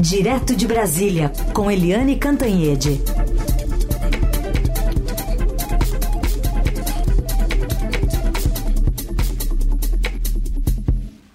Direto de Brasília, com Eliane Cantanhede.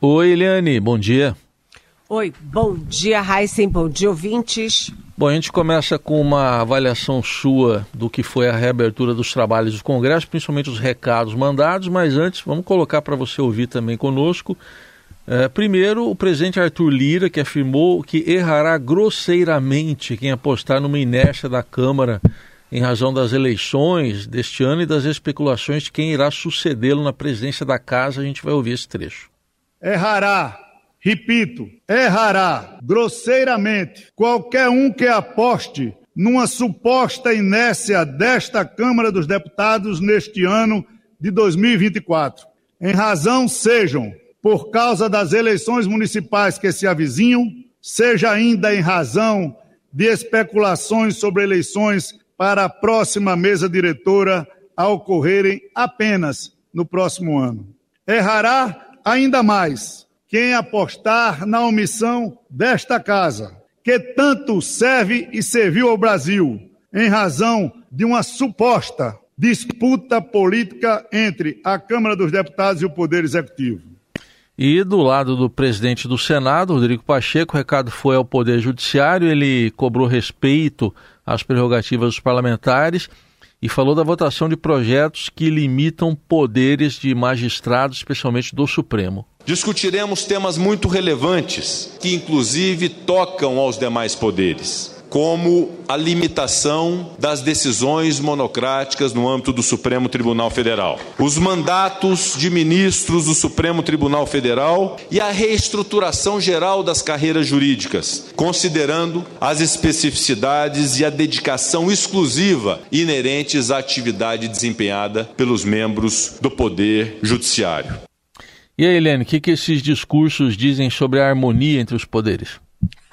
Oi, Eliane, bom dia. Oi, bom dia, Heisen, bom dia, ouvintes. Bom, a gente começa com uma avaliação sua do que foi a reabertura dos trabalhos do Congresso, principalmente os recados mandados, mas antes vamos colocar para você ouvir também conosco. É, primeiro, o presidente Arthur Lira, que afirmou que errará grosseiramente quem apostar numa inércia da Câmara em razão das eleições deste ano e das especulações de quem irá sucedê-lo na presidência da casa. A gente vai ouvir esse trecho. Errará Repito, errará grosseiramente qualquer um que aposte numa suposta inércia desta Câmara dos Deputados neste ano de 2024, em razão sejam por causa das eleições municipais que se avizinham, seja ainda em razão de especulações sobre eleições para a próxima mesa diretora a ocorrerem apenas no próximo ano. Errará ainda mais quem apostar na omissão desta casa, que tanto serve e serviu ao Brasil, em razão de uma suposta disputa política entre a Câmara dos Deputados e o Poder Executivo. E do lado do presidente do Senado, Rodrigo Pacheco, o recado foi ao Poder Judiciário, ele cobrou respeito às prerrogativas dos parlamentares e falou da votação de projetos que limitam poderes de magistrados, especialmente do Supremo. Discutiremos temas muito relevantes que, inclusive, tocam aos demais poderes, como a limitação das decisões monocráticas no âmbito do Supremo Tribunal Federal, os mandatos de ministros do Supremo Tribunal Federal e a reestruturação geral das carreiras jurídicas, considerando as especificidades e a dedicação exclusiva inerentes à atividade desempenhada pelos membros do Poder Judiciário. E aí, Helene, o que, que esses discursos dizem sobre a harmonia entre os poderes?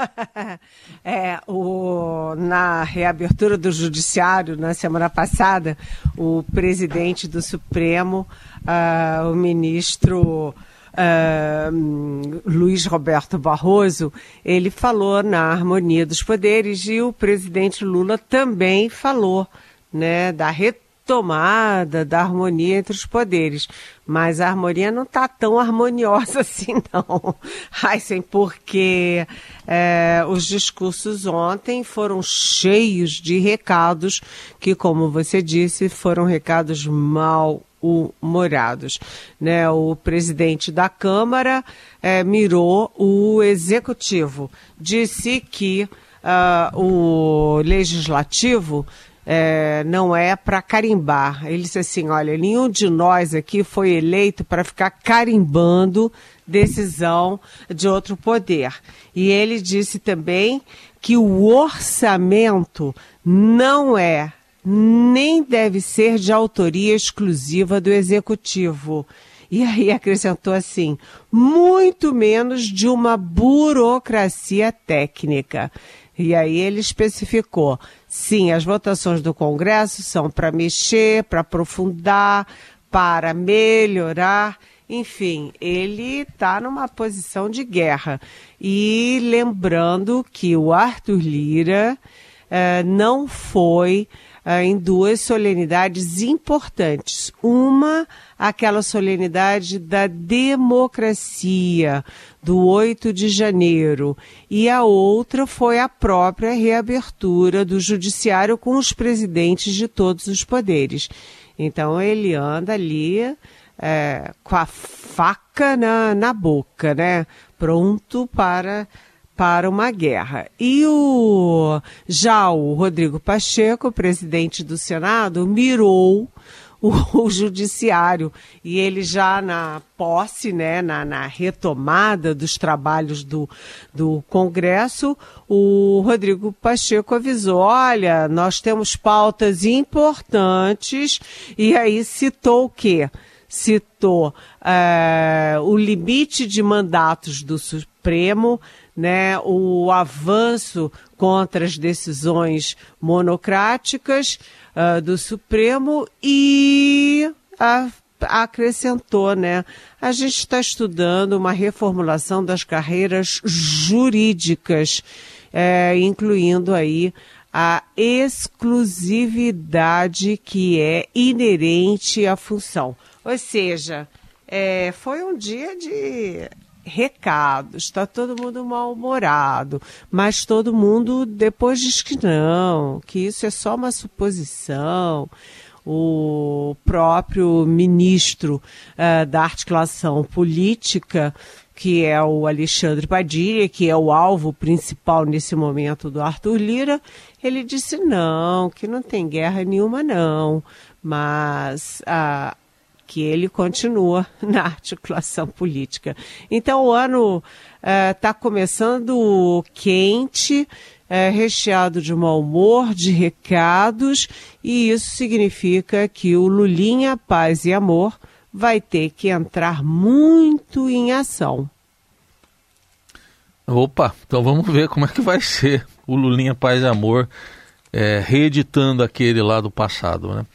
é, o, na reabertura do judiciário, na semana passada, o presidente do Supremo, uh, o ministro uh, Luiz Roberto Barroso, ele falou na harmonia dos poderes e o presidente Lula também falou né, da retomada tomada da harmonia entre os poderes. Mas a harmonia não está tão harmoniosa assim, não, Heisen, porque é, os discursos ontem foram cheios de recados que, como você disse, foram recados mal humorados. Né? O presidente da Câmara é, mirou o executivo, disse que uh, o legislativo é, não é para carimbar. Ele disse assim: olha, nenhum de nós aqui foi eleito para ficar carimbando decisão de outro poder. E ele disse também que o orçamento não é nem deve ser de autoria exclusiva do executivo. E aí acrescentou assim: muito menos de uma burocracia técnica. E aí ele especificou: sim, as votações do Congresso são para mexer, para aprofundar, para melhorar. Enfim, ele está numa posição de guerra. E lembrando que o Arthur Lira eh, não foi eh, em duas solenidades importantes. Uma, aquela solenidade da democracia, do 8 de janeiro, e a outra foi a própria reabertura do judiciário com os presidentes de todos os poderes. Então ele anda ali é, com a faca na, na boca, né? Pronto para para uma guerra. E o já o Rodrigo Pacheco, presidente do Senado, mirou o, o, judiciário e ele já na posse, né, na, na, retomada dos trabalhos do, do Congresso, o Rodrigo Pacheco avisou, olha, nós temos pautas importantes e aí citou o quê? Citou é, o limite de mandatos do Supremo, né, o avanço contra as decisões monocráticas uh, do Supremo e a, acrescentou, né? A gente está estudando uma reformulação das carreiras jurídicas é, incluindo aí a exclusividade que é inerente à função. Ou seja, é, foi um dia de recados, está todo mundo mal-humorado, mas todo mundo depois diz que não, que isso é só uma suposição. O próprio ministro uh, da articulação política, que é o Alexandre Padilha, que é o alvo principal nesse momento do Arthur Lira, ele disse não, que não tem guerra nenhuma não, mas a, que ele continua na articulação política. Então o ano está eh, começando quente, é, recheado de mau humor, de recados, e isso significa que o Lulinha Paz e Amor vai ter que entrar muito em ação. Opa, então vamos ver como é que vai ser o Lulinha Paz e Amor é, reeditando aquele lá do passado, né?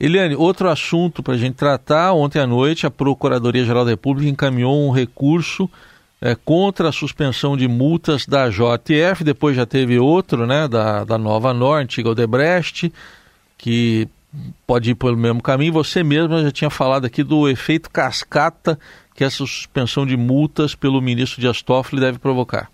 Eliane, outro assunto para a gente tratar. Ontem à noite, a Procuradoria-Geral da República encaminhou um recurso é, contra a suspensão de multas da JF. Depois já teve outro, né, da, da Nova Norte, Odebrecht, que pode ir pelo mesmo caminho. Você mesma já tinha falado aqui do efeito cascata que essa suspensão de multas pelo ministro Dias Toffoli deve provocar.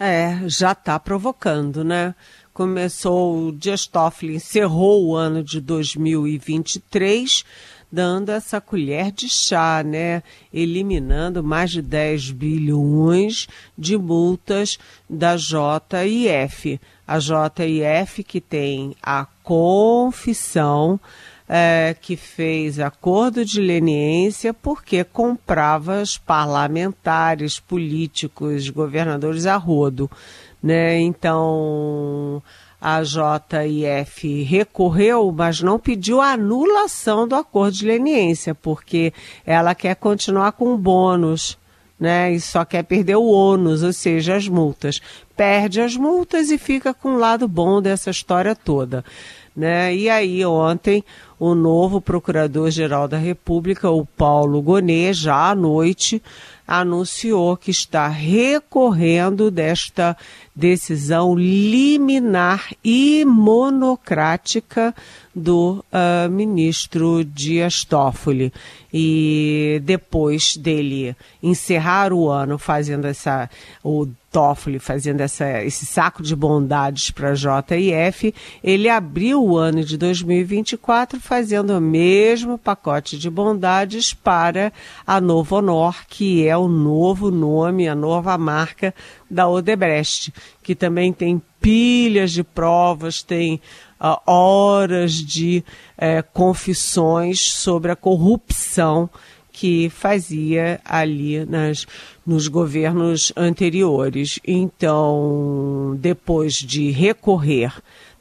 É, já está provocando, né? Começou, o Dias Toffoli encerrou o ano de 2023 dando essa colher de chá, né? Eliminando mais de 10 bilhões de multas da JIF. A JIF que tem a confissão é, que fez acordo de leniência porque comprava parlamentares, políticos, governadores a rodo né? Então a JIF recorreu, mas não pediu a anulação do acordo de leniência, porque ela quer continuar com o bônus, né? E só quer perder o ônus, ou seja, as multas. Perde as multas e fica com o lado bom dessa história toda. Né? E aí, ontem, o novo Procurador-Geral da República, o Paulo Gonet, já à noite, anunciou que está recorrendo desta decisão liminar e monocrática do uh, ministro Dias Toffoli. E depois dele encerrar o ano fazendo essa, o Toffoli fazendo essa, esse saco de bondades para a JIF, ele abriu o ano de 2024 fazendo o mesmo pacote de bondades para a Novo Honor, que é o novo nome, a nova marca da Odebrecht, que também tem pilhas de provas, tem uh, horas de uh, confissões sobre a corrupção que fazia ali nas, nos governos anteriores. Então, depois de recorrer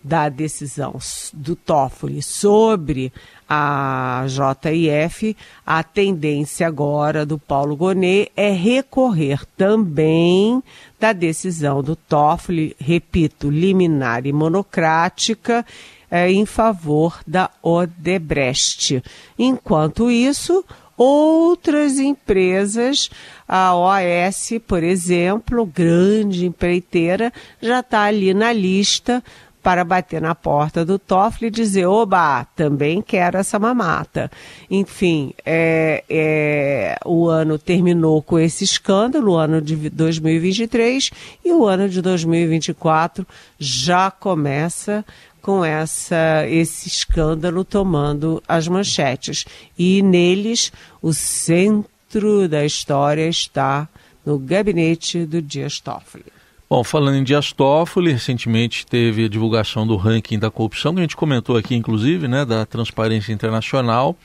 da decisão do Toffoli sobre a JIF, a tendência agora do Paulo Gonet é recorrer também da decisão do Toffoli, repito, liminar e monocrática, é, em favor da Odebrecht. Enquanto isso, outras empresas, a OAS, por exemplo, grande empreiteira, já está ali na lista para bater na porta do Toffoli e dizer, oba, também quero essa mamata. Enfim, é, é, o ano terminou com esse escândalo, o ano de 2023, e o ano de 2024 já começa com essa, esse escândalo tomando as manchetes. E neles, o centro da história está no gabinete do Dias Toffoli. Bom, falando em Dias Toffoli, recentemente teve a divulgação do ranking da corrupção, que a gente comentou aqui, inclusive, né, da Transparência Internacional.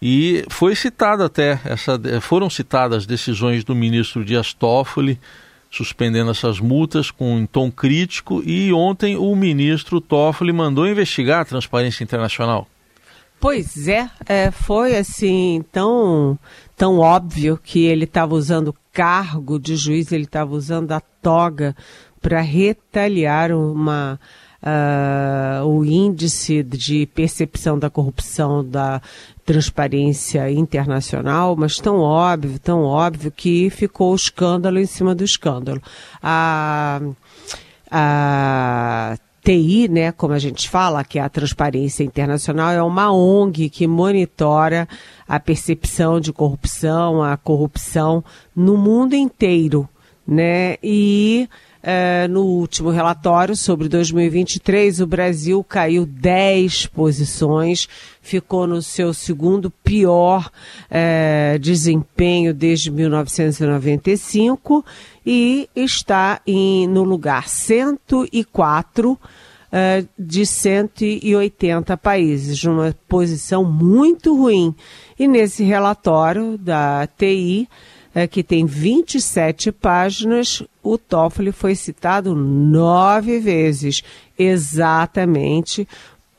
E foi citada até, essa, foram citadas decisões do ministro Dias Toffoli, suspendendo essas multas com um tom crítico e ontem o ministro Toffoli mandou investigar a Transparência Internacional. Pois é, é foi assim tão, tão óbvio que ele estava usando cargo de juiz, ele estava usando a toga para retaliar uma, uh, o índice de percepção da corrupção da transparência internacional, mas tão óbvio, tão óbvio que ficou o escândalo em cima do escândalo. A a TI, né, como a gente fala, que é a Transparência Internacional, é uma ONG que monitora a percepção de corrupção, a corrupção no mundo inteiro, né? E é, no último relatório sobre 2023, o Brasil caiu 10 posições, ficou no seu segundo pior é, desempenho desde 1995 e está em, no lugar 104 é, de 180 países, uma posição muito ruim. E nesse relatório da TI, é, que tem 27 páginas, o Toffoli foi citado nove vezes, exatamente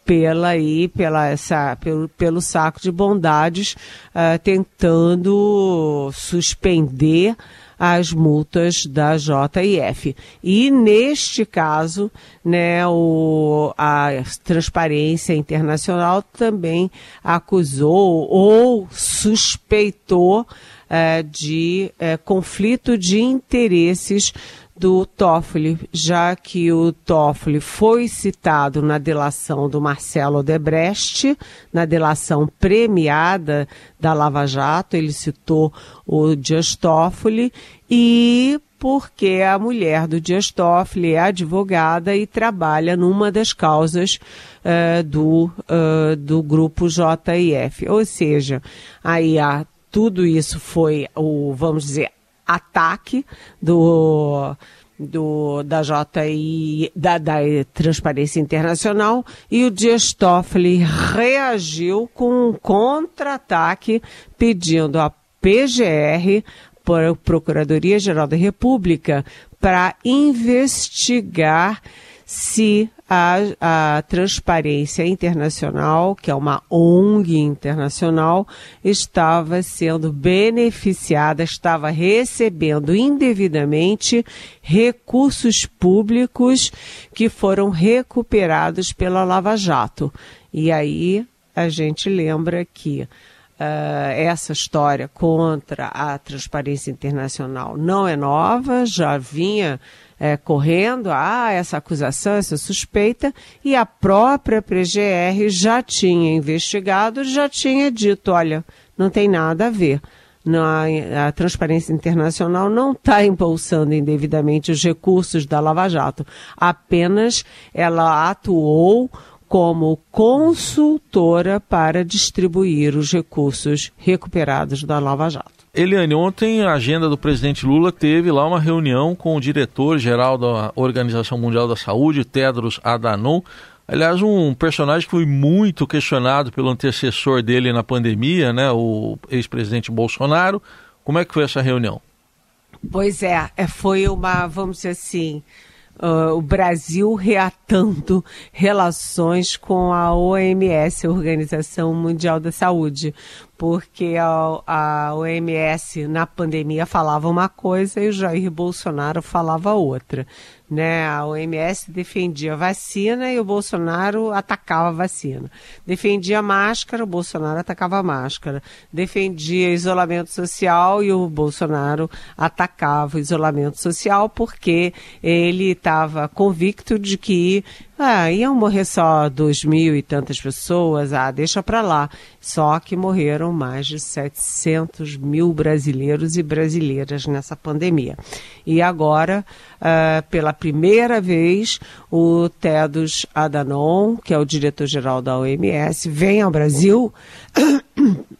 pela aí, pela essa, pelo, pelo saco de bondades, uh, tentando suspender as multas da JIF. E neste caso, né, o, a Transparência Internacional também acusou ou suspeitou é, de é, conflito de interesses do Toffoli, já que o Toffoli foi citado na delação do Marcelo Odebrecht, na delação premiada da Lava Jato, ele citou o Dias Toffoli e porque a mulher do Dias Toffoli é advogada e trabalha numa das causas uh, do, uh, do grupo JIF. Ou seja, aí a tudo isso foi o, vamos dizer, ataque do, do da JI, da, da Transparência Internacional, e o Dias Toffoli reagiu com um contra-ataque pedindo a PGR, para a Procuradoria-Geral da República, para investigar se a, a Transparência Internacional, que é uma ONG internacional, estava sendo beneficiada, estava recebendo indevidamente recursos públicos que foram recuperados pela Lava Jato. E aí a gente lembra que Uh, essa história contra a Transparência Internacional não é nova, já vinha é, correndo, ah, essa acusação, essa suspeita, e a própria PGR já tinha investigado, já tinha dito, olha, não tem nada a ver. a Transparência Internacional não está embolsando indevidamente os recursos da Lava Jato. Apenas ela atuou como consultora para distribuir os recursos recuperados da Lava Jato. Eliane, ontem a agenda do presidente Lula teve lá uma reunião com o diretor-geral da Organização Mundial da Saúde, Tedros Adhanom. Aliás, um personagem que foi muito questionado pelo antecessor dele na pandemia, né, o ex-presidente Bolsonaro. Como é que foi essa reunião? Pois é, é foi uma, vamos dizer assim, uh, o Brasil reatando relações com a OMS, a Organização Mundial da Saúde, porque a, a OMS na pandemia falava uma coisa e o Jair Bolsonaro falava outra. Né? A OMS defendia a vacina e o Bolsonaro atacava a vacina. Defendia máscara, o Bolsonaro atacava a máscara. Defendia isolamento social e o Bolsonaro atacava o isolamento social porque ele estava convicto de que ah, iam morrer só dois mil e tantas pessoas, ah, deixa para lá. Só que morreram mais de 700 mil brasileiros e brasileiras nessa pandemia. E agora, uh, pela primeira vez, o Tedros Adhanom, que é o diretor-geral da OMS, vem ao Brasil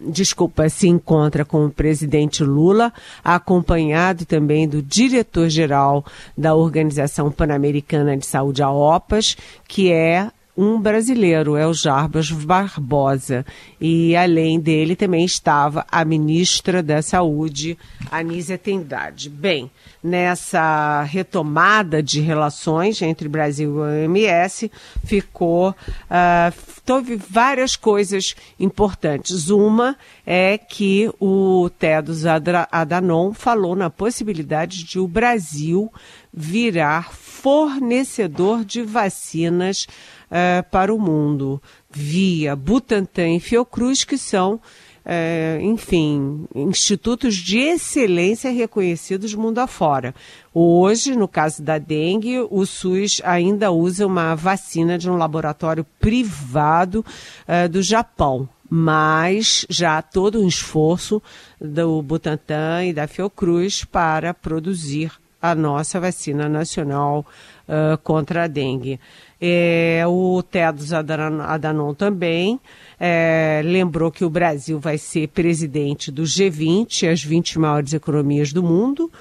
desculpa, se encontra com o presidente Lula, acompanhado também do diretor-geral da Organização Pan-Americana de Saúde, a OPAS, que é um brasileiro, é o Jarbas Barbosa. E além dele também estava a ministra da Saúde, Anísia Trindade. Bem, nessa retomada de relações entre Brasil e OMS, ficou. Uh, teve várias coisas importantes. Uma é que o Tedros Adhanom falou na possibilidade de o Brasil virar fornecedor de vacinas uh, para o mundo via Butantan e Fiocruz, que são é, enfim, institutos de excelência reconhecidos mundo afora. Hoje, no caso da dengue, o SUS ainda usa uma vacina de um laboratório privado é, do Japão mas já todo um esforço do Butantan e da Fiocruz para produzir a nossa vacina nacional uh, contra a dengue. É, o Tedros Adhanom também é, lembrou que o Brasil vai ser presidente do G20, as 20 maiores economias do mundo,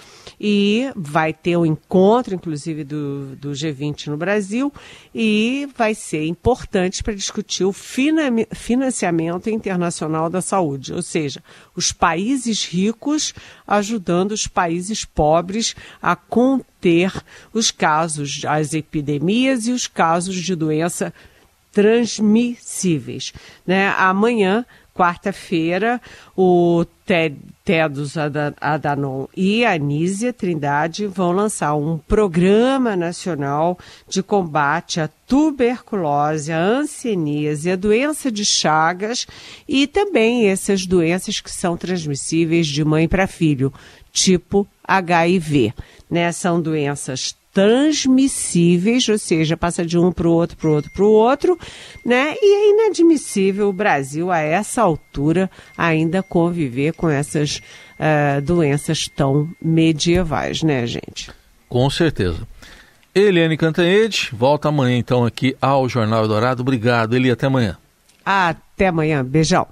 e vai ter o um encontro, inclusive, do, do G20 no Brasil, e vai ser importante para discutir o financiamento internacional da saúde, ou seja, os países ricos ajudando os países pobres a conter os casos, as epidemias e os casos de doença transmissíveis. Né? Amanhã, quarta-feira, o Tedros Adhanom e a Anísia Trindade vão lançar um programa nacional de combate à tuberculose, à hanseníase, à doença de Chagas e também essas doenças que são transmissíveis de mãe para filho, tipo HIV. Né? São doenças transmissíveis, ou seja, passa de um para o outro, para o outro, para o outro, né? E é inadmissível o Brasil, a essa altura, ainda conviver com essas uh, doenças tão medievais, né, gente? Com certeza. Eliane Cantanhede, volta amanhã então aqui ao Jornal Dourado. Obrigado, Eli, até amanhã. Até amanhã, beijão.